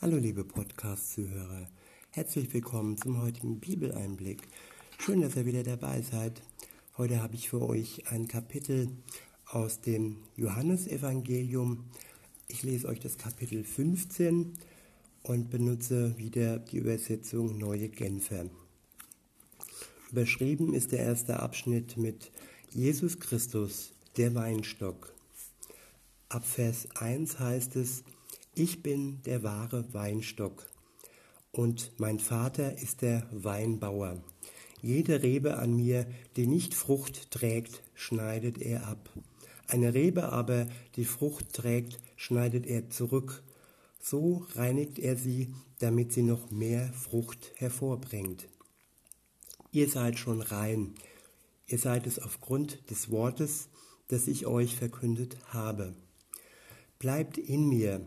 Hallo liebe Podcast-Zuhörer, herzlich willkommen zum heutigen Bibeleinblick. Schön, dass ihr wieder dabei seid. Heute habe ich für euch ein Kapitel aus dem Johannesevangelium. Ich lese euch das Kapitel 15 und benutze wieder die Übersetzung Neue Genfer. Überschrieben ist der erste Abschnitt mit Jesus Christus, der Weinstock. Ab Vers 1 heißt es, ich bin der wahre Weinstock und mein Vater ist der Weinbauer. Jede Rebe an mir, die nicht Frucht trägt, schneidet er ab. Eine Rebe aber, die Frucht trägt, schneidet er zurück. So reinigt er sie, damit sie noch mehr Frucht hervorbringt. Ihr seid schon rein. Ihr seid es aufgrund des Wortes, das ich euch verkündet habe. Bleibt in mir,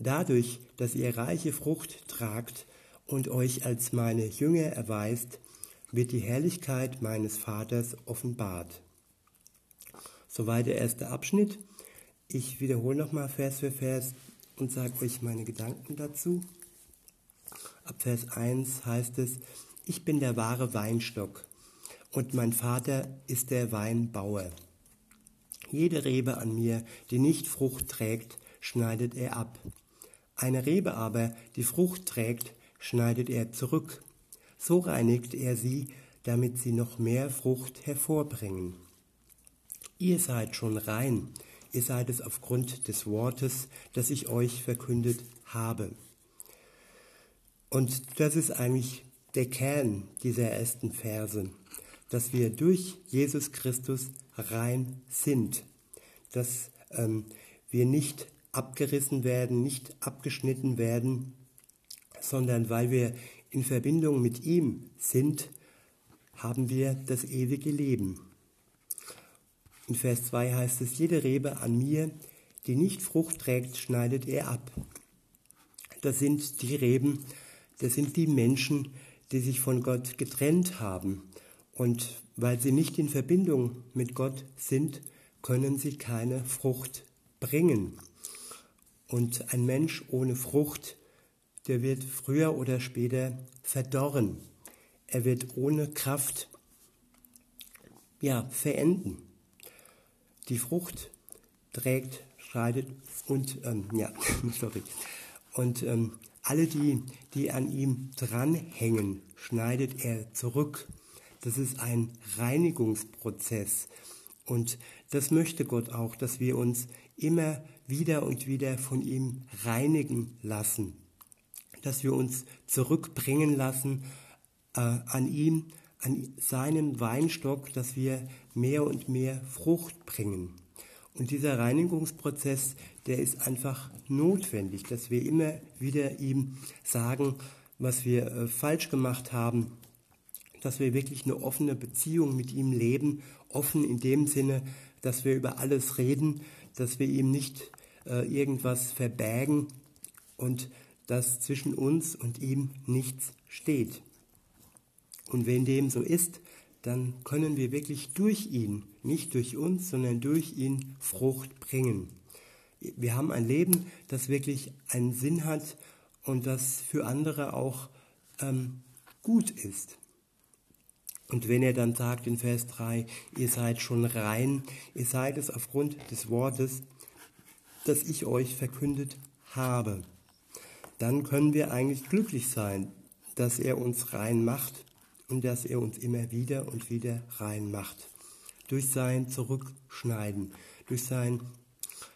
Dadurch, dass ihr reiche Frucht tragt und euch als meine Jünger erweist, wird die Herrlichkeit meines Vaters offenbart. Soweit der erste Abschnitt. Ich wiederhole nochmal Vers für Vers und sage euch meine Gedanken dazu. Ab Vers 1 heißt es, ich bin der wahre Weinstock und mein Vater ist der Weinbauer. Jede Rebe an mir, die nicht Frucht trägt, schneidet er ab eine Rebe aber, die Frucht trägt, schneidet er zurück. So reinigt er sie, damit sie noch mehr Frucht hervorbringen. Ihr seid schon rein, ihr seid es aufgrund des Wortes, das ich euch verkündet habe. Und das ist eigentlich der Kern dieser ersten Verse, dass wir durch Jesus Christus rein sind, dass ähm, wir nicht abgerissen werden, nicht abgeschnitten werden, sondern weil wir in Verbindung mit ihm sind, haben wir das ewige Leben. In Vers 2 heißt es, jede Rebe an mir, die nicht Frucht trägt, schneidet er ab. Das sind die Reben, das sind die Menschen, die sich von Gott getrennt haben. Und weil sie nicht in Verbindung mit Gott sind, können sie keine Frucht bringen. Und ein Mensch ohne Frucht, der wird früher oder später verdorren. Er wird ohne Kraft ja, verenden. Die Frucht trägt, schreitet und ähm, ja, sorry. Und ähm, alle die, die an ihm dranhängen, schneidet er zurück. Das ist ein Reinigungsprozess. Und das möchte Gott auch, dass wir uns immer wieder und wieder von ihm reinigen lassen, dass wir uns zurückbringen lassen äh, an ihm, an seinen Weinstock, dass wir mehr und mehr Frucht bringen. Und dieser Reinigungsprozess, der ist einfach notwendig, dass wir immer wieder ihm sagen, was wir äh, falsch gemacht haben, dass wir wirklich eine offene Beziehung mit ihm leben, offen in dem Sinne, dass wir über alles reden, dass wir ihm nicht äh, irgendwas verbergen und dass zwischen uns und ihm nichts steht. Und wenn dem so ist, dann können wir wirklich durch ihn, nicht durch uns, sondern durch ihn Frucht bringen. Wir haben ein Leben, das wirklich einen Sinn hat und das für andere auch ähm, gut ist. Und wenn er dann sagt in Vers 3, ihr seid schon rein, ihr seid es aufgrund des Wortes, das ich euch verkündet habe, dann können wir eigentlich glücklich sein, dass er uns rein macht und dass er uns immer wieder und wieder rein macht. Durch sein Zurückschneiden, durch sein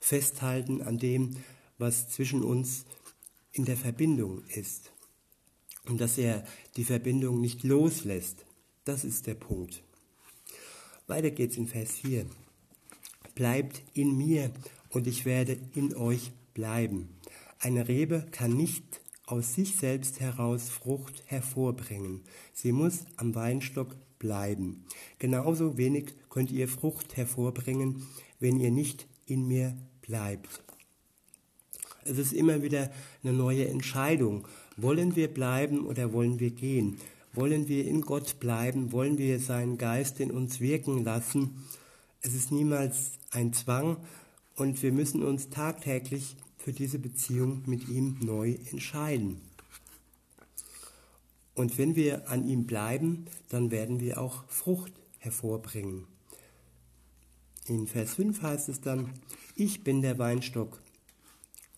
Festhalten an dem, was zwischen uns in der Verbindung ist. Und dass er die Verbindung nicht loslässt. Das ist der Punkt. Weiter geht's in Vers 4. Bleibt in mir und ich werde in euch bleiben. Eine Rebe kann nicht aus sich selbst heraus Frucht hervorbringen. Sie muss am Weinstock bleiben. Genauso wenig könnt ihr Frucht hervorbringen, wenn ihr nicht in mir bleibt. Es ist immer wieder eine neue Entscheidung. Wollen wir bleiben oder wollen wir gehen? Wollen wir in Gott bleiben? Wollen wir seinen Geist in uns wirken lassen? Es ist niemals ein Zwang und wir müssen uns tagtäglich für diese Beziehung mit ihm neu entscheiden. Und wenn wir an ihm bleiben, dann werden wir auch Frucht hervorbringen. In Vers 5 heißt es dann, ich bin der Weinstock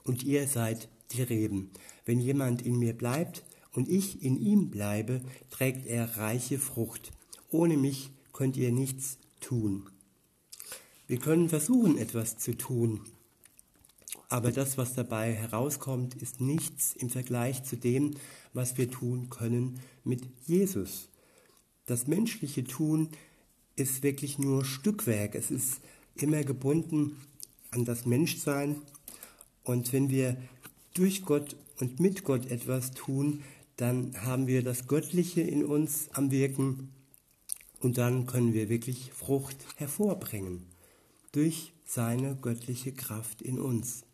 und ihr seid die Reben. Wenn jemand in mir bleibt und ich in ihm bleibe, trägt er reiche Frucht. Ohne mich könnt ihr nichts tun. Wir können versuchen, etwas zu tun, aber das, was dabei herauskommt, ist nichts im Vergleich zu dem, was wir tun können mit Jesus. Das menschliche Tun ist wirklich nur Stückwerk. Es ist immer gebunden an das Menschsein. Und wenn wir durch Gott und mit Gott etwas tun, dann haben wir das Göttliche in uns am Wirken und dann können wir wirklich Frucht hervorbringen durch seine göttliche Kraft in uns.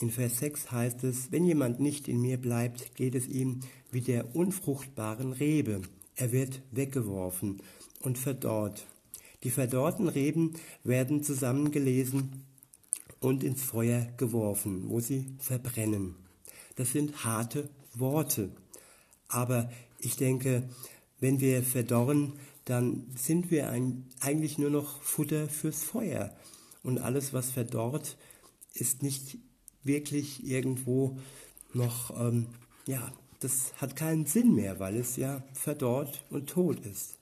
In Vers 6 heißt es, wenn jemand nicht in mir bleibt, geht es ihm wie der unfruchtbaren Rebe. Er wird weggeworfen und verdorrt. Die verdorrten Reben werden zusammengelesen und ins Feuer geworfen, wo sie verbrennen. Das sind harte Worte. Aber ich denke, wenn wir verdorren, dann sind wir eigentlich nur noch Futter fürs Feuer. Und alles, was verdorrt, ist nicht wirklich irgendwo noch, ähm, ja, das hat keinen Sinn mehr, weil es ja verdorrt und tot ist.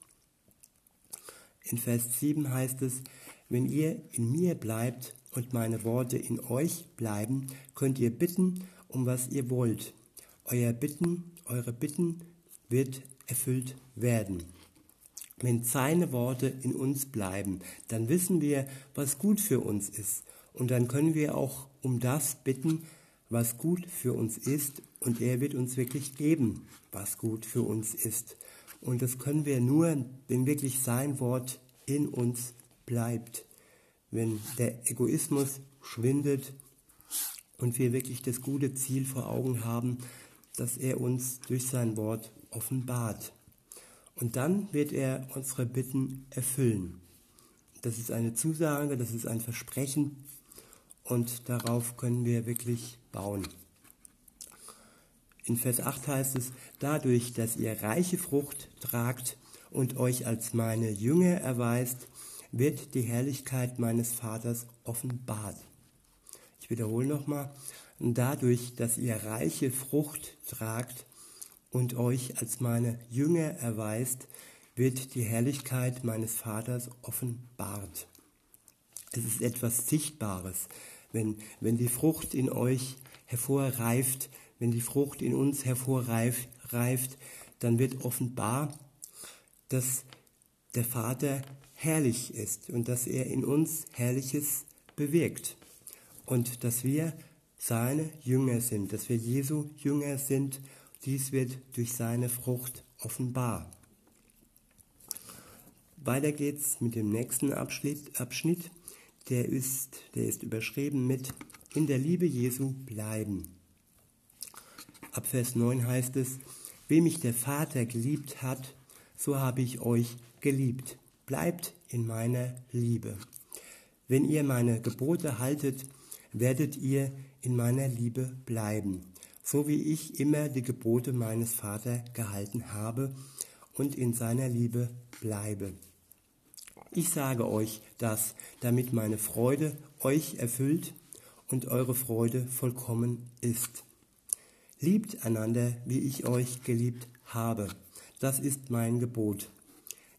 In Vers 7 heißt es, wenn ihr in mir bleibt und meine Worte in euch bleiben, könnt ihr bitten, um was ihr wollt. Euer Bitten, eure Bitten wird erfüllt werden. Wenn seine Worte in uns bleiben, dann wissen wir, was gut für uns ist. Und dann können wir auch um das bitten, was gut für uns ist. Und er wird uns wirklich geben, was gut für uns ist. Und das können wir nur, wenn wirklich sein Wort in uns bleibt. Wenn der Egoismus schwindet und wir wirklich das gute Ziel vor Augen haben, dass er uns durch sein Wort offenbart. Und dann wird er unsere Bitten erfüllen. Das ist eine Zusage, das ist ein Versprechen, und darauf können wir wirklich bauen. In Vers 8 heißt es, dadurch, dass ihr reiche Frucht tragt und euch als meine Jünger erweist, wird die Herrlichkeit meines Vaters offenbart. Ich wiederhole nochmal, dadurch, dass ihr reiche Frucht tragt und euch als meine Jünger erweist, wird die Herrlichkeit meines Vaters offenbart. Es ist etwas Sichtbares, wenn, wenn die Frucht in euch hervorreift, wenn die Frucht in uns hervorreift, reift, dann wird offenbar, dass der Vater herrlich ist und dass er in uns Herrliches bewirkt und dass wir seine Jünger sind, dass wir Jesu Jünger sind. Dies wird durch seine Frucht offenbar. Weiter geht's mit dem nächsten Abschnitt. Der ist, der ist überschrieben mit in der Liebe Jesu bleiben. Ab Vers 9 heißt es, wem mich der Vater geliebt hat, so habe ich euch geliebt. Bleibt in meiner Liebe. Wenn ihr meine Gebote haltet, werdet ihr in meiner Liebe bleiben, so wie ich immer die Gebote meines Vaters gehalten habe und in seiner Liebe bleibe. Ich sage euch das, damit meine Freude euch erfüllt und eure Freude vollkommen ist. Liebt einander, wie ich euch geliebt habe. Das ist mein Gebot.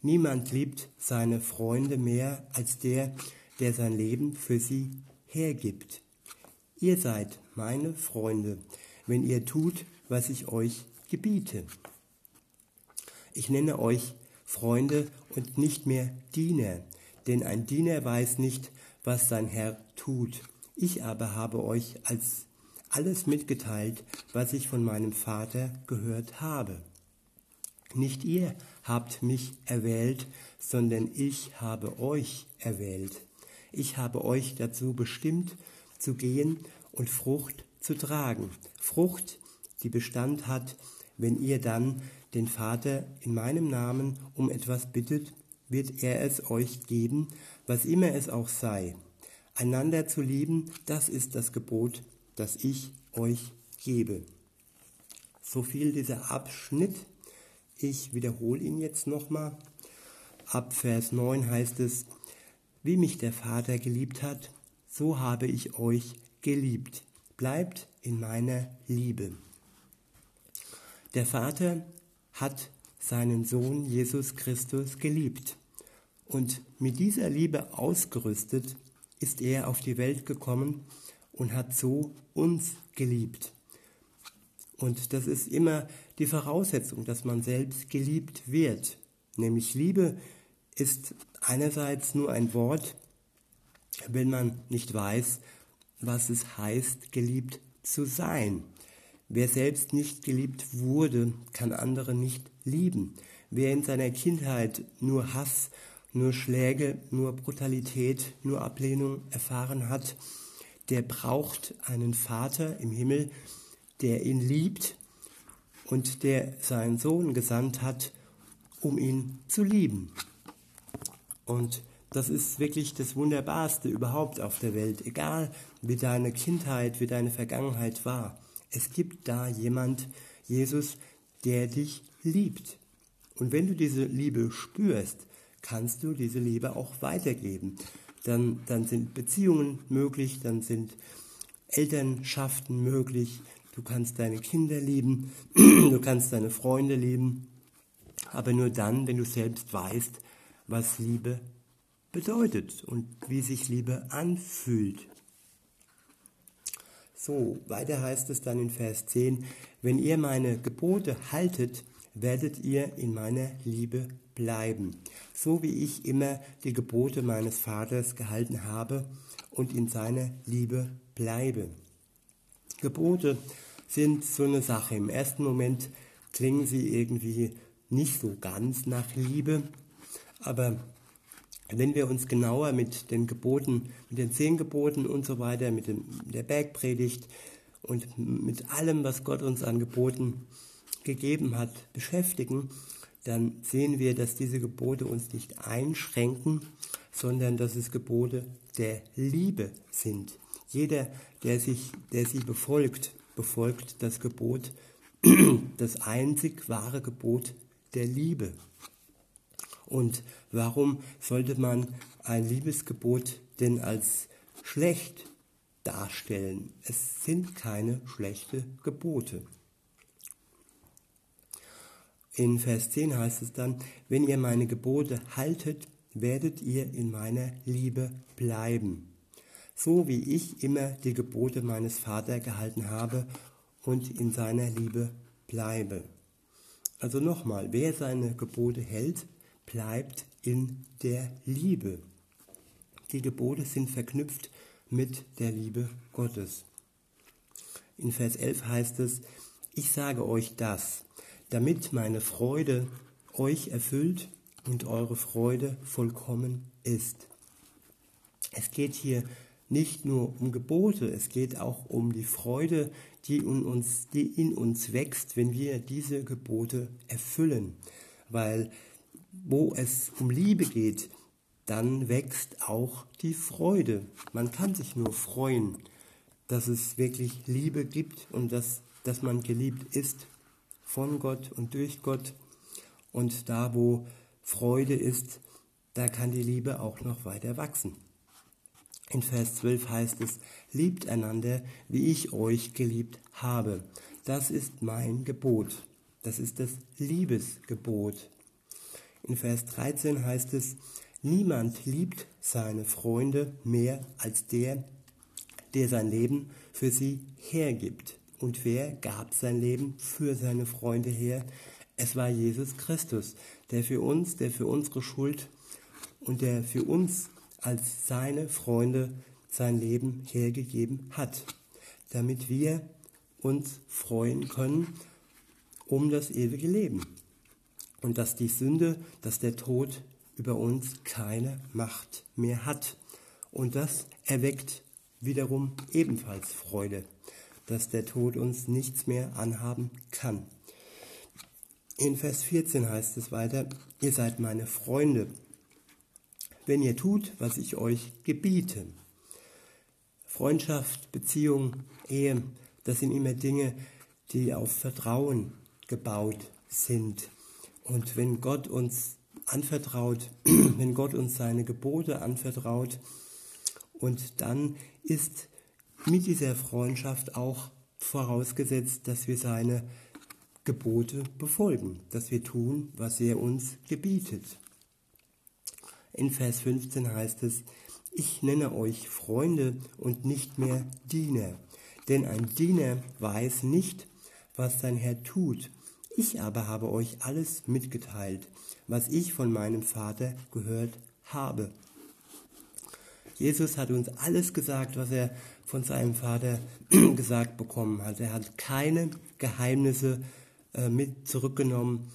Niemand liebt seine Freunde mehr als der, der sein Leben für sie hergibt. Ihr seid meine Freunde, wenn ihr tut, was ich euch gebiete. Ich nenne euch Freunde und nicht mehr Diener, denn ein Diener weiß nicht, was sein Herr tut. Ich aber habe euch als alles mitgeteilt, was ich von meinem Vater gehört habe. Nicht ihr habt mich erwählt, sondern ich habe euch erwählt. Ich habe euch dazu bestimmt, zu gehen und Frucht zu tragen. Frucht, die Bestand hat, wenn ihr dann den Vater in meinem Namen um etwas bittet, wird er es euch geben, was immer es auch sei. Einander zu lieben, das ist das Gebot, das ich euch gebe. So viel dieser Abschnitt. Ich wiederhole ihn jetzt nochmal. Ab Vers 9 heißt es, wie mich der Vater geliebt hat, so habe ich euch geliebt. Bleibt in meiner Liebe. Der Vater hat seinen Sohn Jesus Christus geliebt. Und mit dieser Liebe ausgerüstet ist er auf die Welt gekommen und hat so uns geliebt. Und das ist immer die Voraussetzung, dass man selbst geliebt wird. Nämlich Liebe ist einerseits nur ein Wort, wenn man nicht weiß, was es heißt, geliebt zu sein. Wer selbst nicht geliebt wurde, kann andere nicht lieben. Wer in seiner Kindheit nur Hass, nur Schläge, nur Brutalität, nur Ablehnung erfahren hat, der braucht einen Vater im Himmel, der ihn liebt und der seinen Sohn gesandt hat, um ihn zu lieben. Und das ist wirklich das Wunderbarste überhaupt auf der Welt, egal wie deine Kindheit, wie deine Vergangenheit war. Es gibt da jemand, Jesus, der dich liebt. Und wenn du diese Liebe spürst, kannst du diese Liebe auch weitergeben. Dann, dann sind Beziehungen möglich, dann sind Elternschaften möglich, du kannst deine Kinder lieben, du kannst deine Freunde lieben, aber nur dann, wenn du selbst weißt, was Liebe bedeutet und wie sich Liebe anfühlt. So, weiter heißt es dann in Vers 10, wenn ihr meine Gebote haltet, werdet ihr in meiner Liebe bleiben, so wie ich immer die Gebote meines Vaters gehalten habe und in seiner Liebe bleibe. Gebote sind so eine Sache. Im ersten Moment klingen sie irgendwie nicht so ganz nach Liebe, aber wenn wir uns genauer mit den Geboten, mit den zehn Geboten und so weiter, mit dem, der Bergpredigt und mit allem, was Gott uns an Geboten gegeben hat, beschäftigen, dann sehen wir, dass diese Gebote uns nicht einschränken, sondern dass es Gebote der Liebe sind. Jeder, der, sich, der sie befolgt, befolgt das Gebot, das einzig wahre Gebot der Liebe. Und warum sollte man ein Liebesgebot denn als schlecht darstellen? Es sind keine schlechte Gebote. In Vers 10 heißt es dann, wenn ihr meine Gebote haltet, werdet ihr in meiner Liebe bleiben, so wie ich immer die Gebote meines Vaters gehalten habe und in seiner Liebe bleibe. Also nochmal, wer seine Gebote hält, bleibt in der Liebe. Die Gebote sind verknüpft mit der Liebe Gottes. In Vers 11 heißt es, ich sage euch das, damit meine Freude euch erfüllt und eure Freude vollkommen ist. Es geht hier nicht nur um Gebote, es geht auch um die Freude, die in uns, die in uns wächst, wenn wir diese Gebote erfüllen. Weil wo es um Liebe geht, dann wächst auch die Freude. Man kann sich nur freuen, dass es wirklich Liebe gibt und dass, dass man geliebt ist von Gott und durch Gott. Und da, wo Freude ist, da kann die Liebe auch noch weiter wachsen. In Vers 12 heißt es, liebt einander, wie ich euch geliebt habe. das ist mein Gebot. Das ist das Liebesgebot. In Vers 13 heißt es, niemand liebt seine Freunde mehr als der, der sein Leben für sie hergibt. Und wer gab sein Leben für seine Freunde her? Es war Jesus Christus, der für uns, der für unsere Schuld und der für uns als seine Freunde sein Leben hergegeben hat, damit wir uns freuen können um das ewige Leben. Und dass die Sünde, dass der Tod über uns keine Macht mehr hat. Und das erweckt wiederum ebenfalls Freude, dass der Tod uns nichts mehr anhaben kann. In Vers 14 heißt es weiter, ihr seid meine Freunde, wenn ihr tut, was ich euch gebiete. Freundschaft, Beziehung, Ehe, das sind immer Dinge, die auf Vertrauen gebaut sind. Und wenn Gott uns anvertraut, wenn Gott uns seine Gebote anvertraut, und dann ist mit dieser Freundschaft auch vorausgesetzt, dass wir seine Gebote befolgen, dass wir tun, was er uns gebietet. In Vers 15 heißt es, ich nenne euch Freunde und nicht mehr Diener, denn ein Diener weiß nicht, was sein Herr tut. Ich aber habe euch alles mitgeteilt, was ich von meinem Vater gehört habe. Jesus hat uns alles gesagt, was er von seinem Vater gesagt bekommen hat. Er hat keine Geheimnisse äh, mit zurückgenommen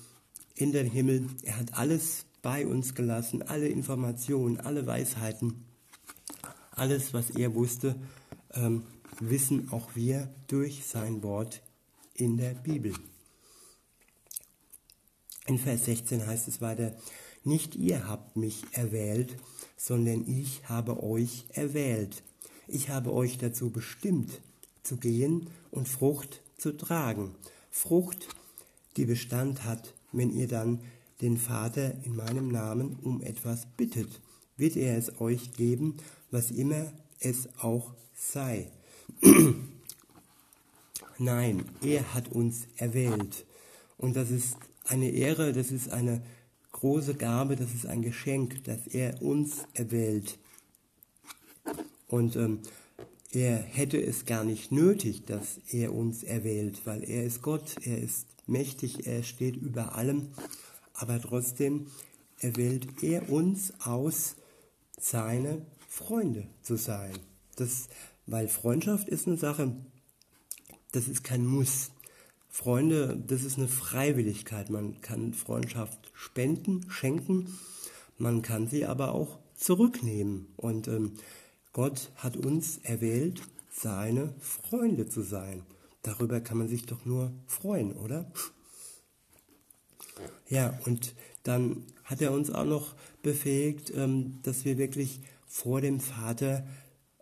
in den Himmel. Er hat alles bei uns gelassen, alle Informationen, alle Weisheiten, alles, was er wusste, ähm, wissen auch wir durch sein Wort in der Bibel. In Vers 16 heißt es weiter, nicht ihr habt mich erwählt, sondern ich habe euch erwählt. Ich habe euch dazu bestimmt, zu gehen und Frucht zu tragen. Frucht, die Bestand hat, wenn ihr dann den Vater in meinem Namen um etwas bittet, wird er es euch geben, was immer es auch sei. Nein, er hat uns erwählt. Und das ist eine Ehre, das ist eine große Gabe, das ist ein Geschenk, dass er uns erwählt. Und ähm, er hätte es gar nicht nötig, dass er uns erwählt, weil er ist Gott, er ist mächtig, er steht über allem. Aber trotzdem erwählt er uns aus, seine Freunde zu sein. Das, weil Freundschaft ist eine Sache, das ist kein Muss. Freunde, das ist eine Freiwilligkeit. Man kann Freundschaft spenden, schenken, man kann sie aber auch zurücknehmen. Und ähm, Gott hat uns erwählt, seine Freunde zu sein. Darüber kann man sich doch nur freuen, oder? Ja, und dann hat er uns auch noch befähigt, ähm, dass wir wirklich vor dem Vater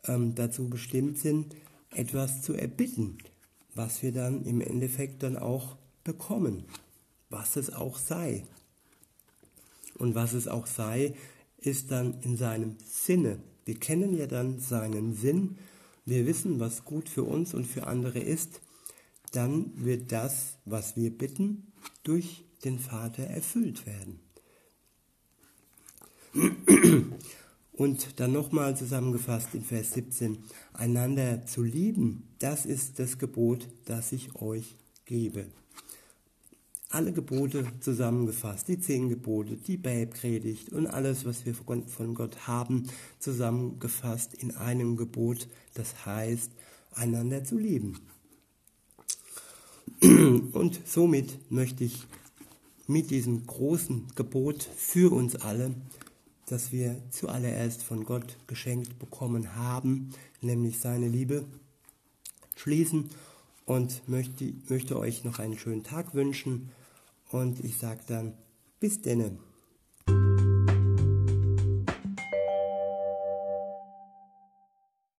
ähm, dazu bestimmt sind, etwas zu erbitten was wir dann im Endeffekt dann auch bekommen, was es auch sei. Und was es auch sei, ist dann in seinem Sinne. Wir kennen ja dann seinen Sinn, wir wissen, was gut für uns und für andere ist, dann wird das, was wir bitten, durch den Vater erfüllt werden. Und dann nochmal zusammengefasst in Vers 17, einander zu lieben, das ist das Gebot, das ich euch gebe. Alle Gebote zusammengefasst, die zehn Gebote, die Bergpredigt und alles, was wir von Gott haben, zusammengefasst in einem Gebot, das heißt, einander zu lieben. Und somit möchte ich mit diesem großen Gebot für uns alle das wir zuallererst von Gott geschenkt bekommen haben, nämlich seine Liebe, schließen und möchte, möchte euch noch einen schönen Tag wünschen und ich sage dann bis denne.